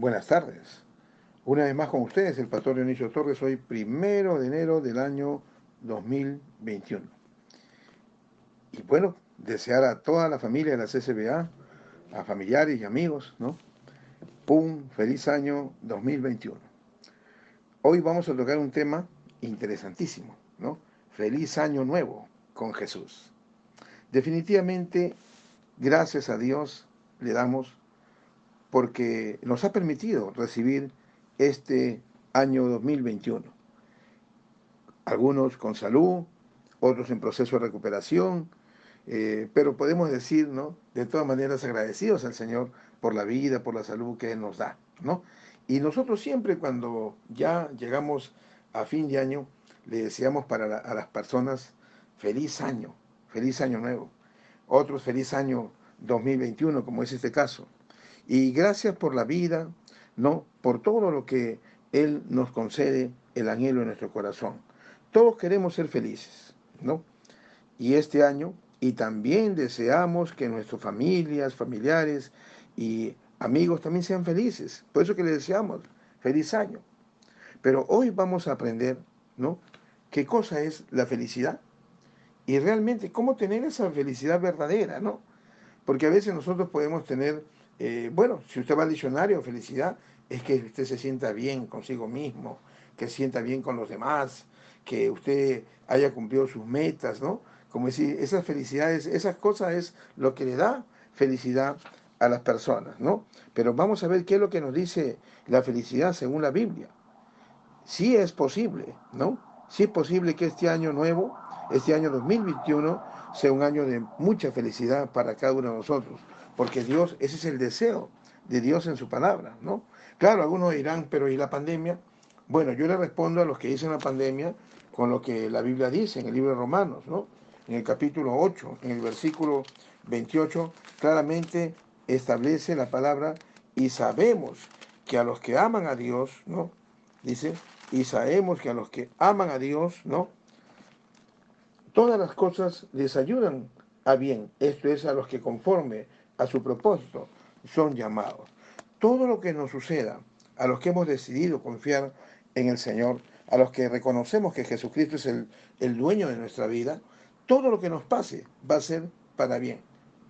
Buenas tardes. Una vez más con ustedes, el pastor Dionisio Torres, hoy primero de enero del año 2021. Y bueno, desear a toda la familia de la CCBA, a familiares y amigos, ¿no? Un feliz año 2021. Hoy vamos a tocar un tema interesantísimo, ¿no? Feliz año nuevo con Jesús. Definitivamente, gracias a Dios le damos porque nos ha permitido recibir este año 2021. Algunos con salud, otros en proceso de recuperación, eh, pero podemos decir, ¿no? De todas maneras agradecidos al Señor por la vida, por la salud que Él nos da, ¿no? Y nosotros siempre cuando ya llegamos a fin de año, le deseamos para a las personas feliz año, feliz año nuevo. Otros feliz año 2021, como es este caso. Y gracias por la vida, ¿no? Por todo lo que Él nos concede, el anhelo en nuestro corazón. Todos queremos ser felices, ¿no? Y este año, y también deseamos que nuestras familias, familiares y amigos también sean felices. Por eso que les deseamos feliz año. Pero hoy vamos a aprender, ¿no? ¿Qué cosa es la felicidad? Y realmente cómo tener esa felicidad verdadera, ¿no? Porque a veces nosotros podemos tener eh, bueno, si usted va al diccionario, felicidad es que usted se sienta bien consigo mismo, que sienta bien con los demás, que usted haya cumplido sus metas, ¿no? Como decir, esas felicidades, esas cosas es lo que le da felicidad a las personas, ¿no? Pero vamos a ver qué es lo que nos dice la felicidad según la Biblia. Sí es posible, ¿no? Sí es posible que este año nuevo, este año 2021, sea un año de mucha felicidad para cada uno de nosotros porque Dios, ese es el deseo de Dios en su palabra, ¿no? Claro, algunos dirán, pero ¿y la pandemia? Bueno, yo le respondo a los que dicen la pandemia con lo que la Biblia dice en el libro de Romanos, ¿no? En el capítulo 8, en el versículo 28, claramente establece la palabra y sabemos que a los que aman a Dios, ¿no? Dice, y sabemos que a los que aman a Dios, ¿no? Todas las cosas les ayudan a bien. Esto es a los que conforme a su propósito son llamados. Todo lo que nos suceda a los que hemos decidido confiar en el Señor, a los que reconocemos que Jesucristo es el, el dueño de nuestra vida, todo lo que nos pase va a ser para bien.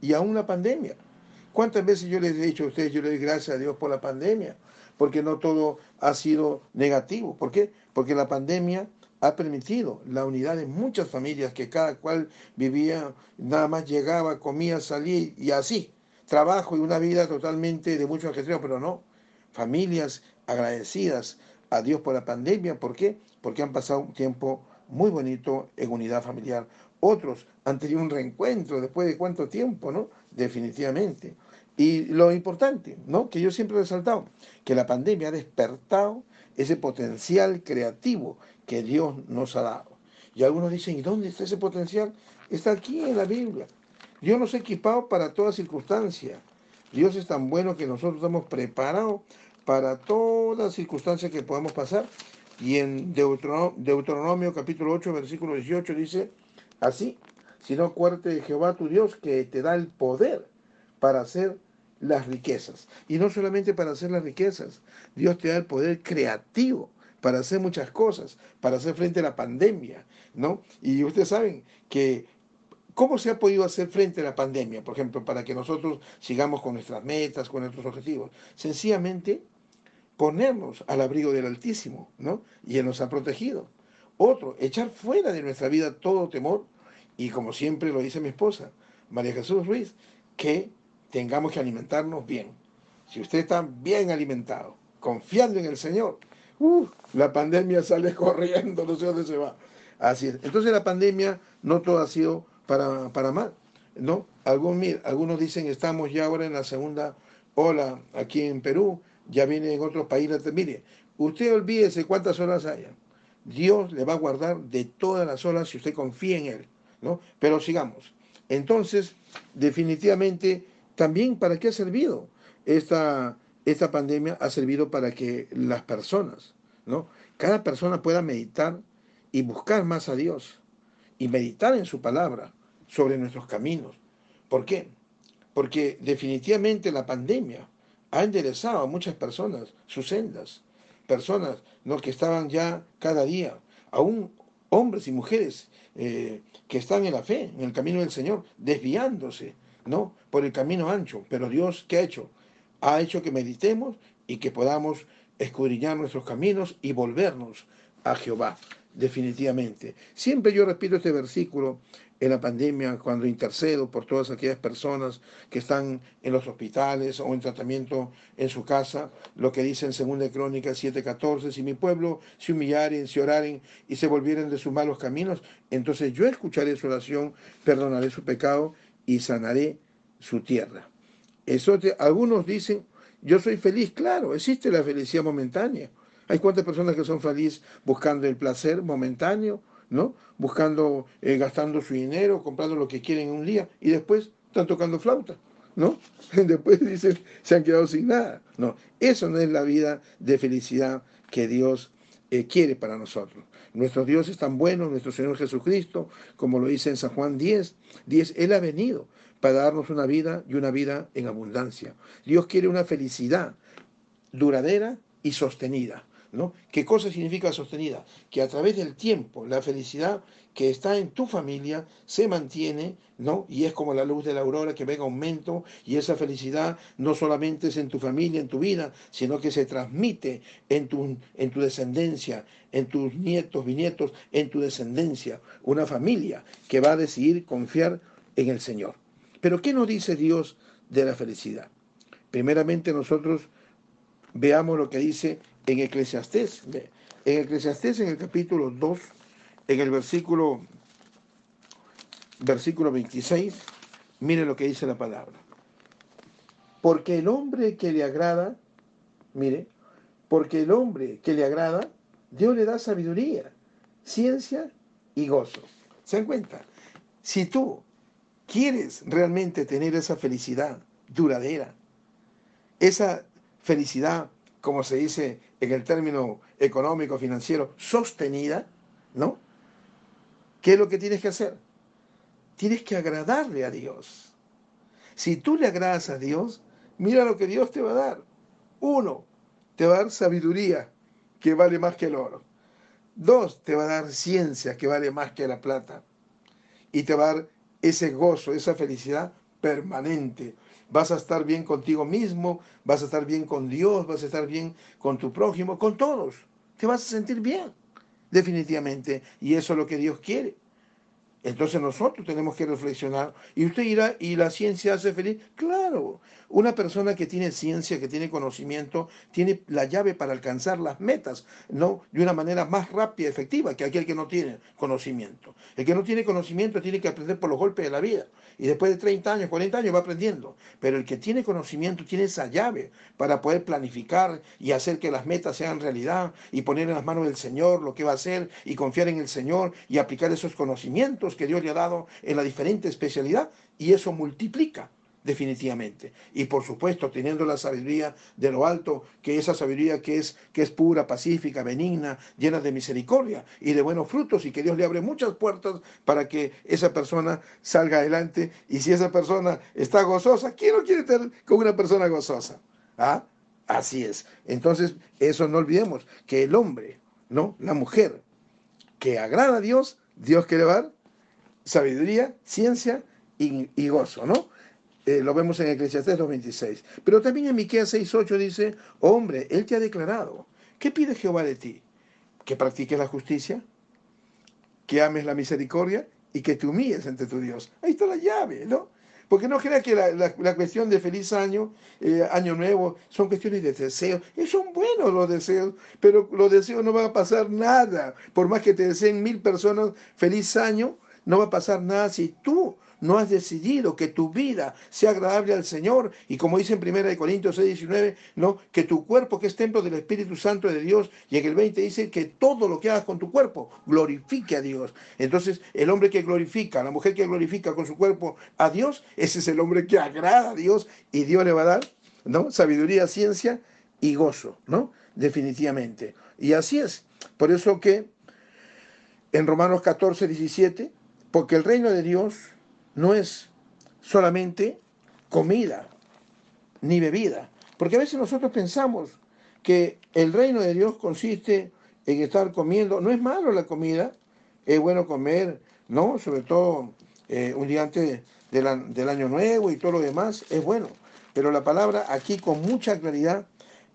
Y aún la pandemia. ¿Cuántas veces yo les he dicho a ustedes, yo les doy gracias a Dios por la pandemia? Porque no todo ha sido negativo. ¿Por qué? Porque la pandemia ha permitido la unidad de muchas familias que cada cual vivía, nada más llegaba, comía, salía y así trabajo y una vida totalmente de mucho ajetreo, pero no. Familias agradecidas a Dios por la pandemia. ¿Por qué? Porque han pasado un tiempo muy bonito en unidad familiar. Otros han tenido un reencuentro después de cuánto tiempo, ¿no? Definitivamente. Y lo importante, ¿no? Que yo siempre he resaltado, que la pandemia ha despertado ese potencial creativo que Dios nos ha dado. Y algunos dicen, ¿y dónde está ese potencial? Está aquí en la Biblia. Dios nos ha equipado para toda circunstancia. Dios es tan bueno que nosotros estamos preparados para toda circunstancia que podamos pasar. Y en Deuteronomio, capítulo 8, versículo 18 dice, así, si no acuérdate de Jehová tu Dios que te da el poder para hacer las riquezas. Y no solamente para hacer las riquezas, Dios te da el poder creativo para hacer muchas cosas, para hacer frente a la pandemia, ¿no? Y ustedes saben que ¿Cómo se ha podido hacer frente a la pandemia, por ejemplo, para que nosotros sigamos con nuestras metas, con nuestros objetivos? Sencillamente ponernos al abrigo del Altísimo, ¿no? Y Él nos ha protegido. Otro, echar fuera de nuestra vida todo temor y como siempre lo dice mi esposa, María Jesús Ruiz, que tengamos que alimentarnos bien. Si usted está bien alimentado, confiando en el Señor, uh, la pandemia sale corriendo, no sé dónde se va. Así es. Entonces la pandemia no todo ha sido para, para mal, ¿no? Algunos, algunos dicen estamos ya ahora en la segunda ola aquí en Perú, ya viene en otros países. Mire, usted olvídese cuántas olas haya. Dios le va a guardar de todas las olas si usted confía en Él, ¿no? Pero sigamos. Entonces, definitivamente, también para qué ha servido esta, esta pandemia? Ha servido para que las personas, ¿no? Cada persona pueda meditar y buscar más a Dios y meditar en su palabra sobre nuestros caminos. ¿Por qué? Porque definitivamente la pandemia ha enderezado a muchas personas sus sendas, personas ¿no? que estaban ya cada día, aún hombres y mujeres eh, que están en la fe, en el camino del Señor, desviándose, ¿no? Por el camino ancho. Pero Dios, ¿qué ha hecho? Ha hecho que meditemos y que podamos escudriñar nuestros caminos y volvernos a Jehová, definitivamente. Siempre yo repito este versículo en la pandemia, cuando intercedo por todas aquellas personas que están en los hospitales o en tratamiento en su casa, lo que dice en 2 Crónicas 7:14, si mi pueblo se humillaren, se oraren y se volvieren de sus malos caminos, entonces yo escucharé su oración, perdonaré su pecado y sanaré su tierra. Eso algunos dicen, yo soy feliz, claro, existe la felicidad momentánea. Hay cuántas personas que son felices buscando el placer momentáneo, ¿no? Buscando, eh, gastando su dinero, comprando lo que quieren en un día y después están tocando flauta, ¿no? Después dicen, se han quedado sin nada. No, eso no es la vida de felicidad que Dios eh, quiere para nosotros. Nuestro Dios es tan bueno, nuestro Señor Jesucristo, como lo dice en San Juan 10, 10, Él ha venido para darnos una vida y una vida en abundancia. Dios quiere una felicidad duradera y sostenida. ¿Qué cosa significa sostenida? Que a través del tiempo la felicidad que está en tu familia se mantiene, ¿no? Y es como la luz de la aurora que venga aumento y esa felicidad no solamente es en tu familia, en tu vida, sino que se transmite en tu, en tu descendencia, en tus nietos, bisnietos, en tu descendencia. Una familia que va a decidir confiar en el Señor. Pero ¿qué nos dice Dios de la felicidad? Primeramente nosotros veamos lo que dice en Eclesiastés. En Eclesiastés, en el capítulo 2, en el versículo, versículo 26, mire lo que dice la palabra. Porque el hombre que le agrada, mire, porque el hombre que le agrada, Dios le da sabiduría, ciencia y gozo. ¿Se dan cuenta? Si tú quieres realmente tener esa felicidad duradera, esa felicidad como se dice en el término económico, financiero, sostenida, ¿no? ¿Qué es lo que tienes que hacer? Tienes que agradarle a Dios. Si tú le agradas a Dios, mira lo que Dios te va a dar. Uno, te va a dar sabiduría, que vale más que el oro. Dos, te va a dar ciencia, que vale más que la plata. Y te va a dar ese gozo, esa felicidad permanente, vas a estar bien contigo mismo, vas a estar bien con Dios, vas a estar bien con tu prójimo, con todos. Te vas a sentir bien, definitivamente. Y eso es lo que Dios quiere. Entonces nosotros tenemos que reflexionar. Y usted dirá, ¿y la ciencia hace feliz? Claro, una persona que tiene ciencia, que tiene conocimiento, tiene la llave para alcanzar las metas, ¿no? De una manera más rápida y efectiva que aquel que no tiene conocimiento. El que no tiene conocimiento tiene que aprender por los golpes de la vida. Y después de 30 años, 40 años va aprendiendo. Pero el que tiene conocimiento tiene esa llave para poder planificar y hacer que las metas sean realidad y poner en las manos del Señor lo que va a hacer y confiar en el Señor y aplicar esos conocimientos que Dios le ha dado en la diferente especialidad y eso multiplica definitivamente. Y por supuesto, teniendo la sabiduría de lo alto, que esa sabiduría que es, que es pura, pacífica, benigna, llena de misericordia y de buenos frutos, y que Dios le abre muchas puertas para que esa persona salga adelante. Y si esa persona está gozosa, ¿quién no quiere estar con una persona gozosa? ¿Ah? Así es. Entonces, eso no olvidemos, que el hombre, ¿no? La mujer que agrada a Dios, Dios quiere dar sabiduría, ciencia y, gozo, ¿no? Eh, lo vemos en Eclesiastés 2.26. Pero también en Miqueas 6.8 dice, hombre, Él te ha declarado. ¿Qué pide Jehová de ti? Que practiques la justicia, que ames la misericordia y que te humilles ante tu Dios. Ahí está la llave, ¿no? Porque no creas que la, cuestión de feliz año, eh, año nuevo, son cuestiones de deseos. Y son buenos los deseos, pero los deseos no van a pasar nada. Por más que te deseen mil personas feliz año, no va a pasar nada si tú no has decidido que tu vida sea agradable al Señor y como dice en 1 Corintios 6, 19, ¿no? que tu cuerpo que es templo del Espíritu Santo de Dios y en el 20 dice que todo lo que hagas con tu cuerpo glorifique a Dios. Entonces el hombre que glorifica, la mujer que glorifica con su cuerpo a Dios, ese es el hombre que agrada a Dios y Dios le va a dar ¿no? sabiduría, ciencia y gozo, ¿no? Definitivamente. Y así es. Por eso que en Romanos 14, 17, porque el reino de Dios no es solamente comida ni bebida, Porque a veces nosotros pensamos que el reino de Dios consiste en estar comiendo. No es malo la comida, es bueno comer, ¿no? Sobre todo eh, un día antes del año nuevo y todo lo demás, es bueno. Pero la palabra aquí con mucha claridad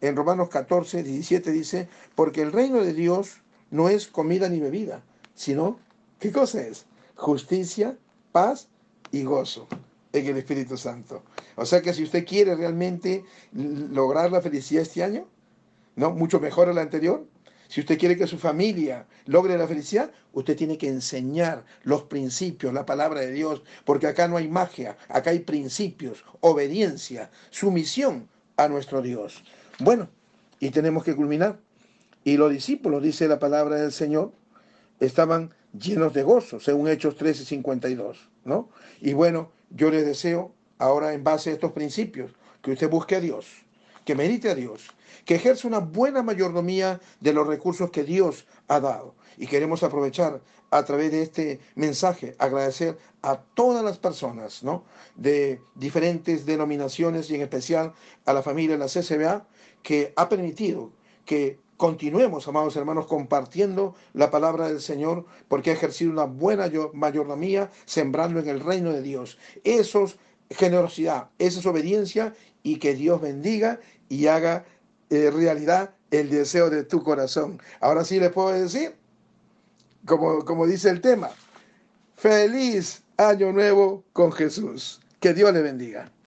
en Romanos 14, 17 dice, porque el reino de Dios no es comida ni bebida, sino, ¿qué cosa es? Justicia, paz y gozo en el Espíritu Santo. O sea que si usted quiere realmente lograr la felicidad este año, ¿no? Mucho mejor el anterior. Si usted quiere que su familia logre la felicidad, usted tiene que enseñar los principios, la palabra de Dios, porque acá no hay magia, acá hay principios, obediencia, sumisión a nuestro Dios. Bueno, y tenemos que culminar. Y los discípulos, dice la palabra del Señor, estaban llenos de gozo, según Hechos 13, 52, ¿no? Y bueno, yo les deseo ahora en base a estos principios que usted busque a Dios, que medite a Dios, que ejerza una buena mayordomía de los recursos que Dios ha dado. Y queremos aprovechar a través de este mensaje, agradecer a todas las personas, ¿no? De diferentes denominaciones y en especial a la familia de la CCBA que ha permitido que continuemos, amados hermanos, compartiendo la palabra del Señor, porque ha ejercido una buena mayordomía, sembrando en el reino de Dios. Eso es generosidad, esa es obediencia, y que Dios bendiga y haga eh, realidad el deseo de tu corazón. Ahora sí le puedo decir, como, como dice el tema, feliz año nuevo con Jesús. Que Dios le bendiga.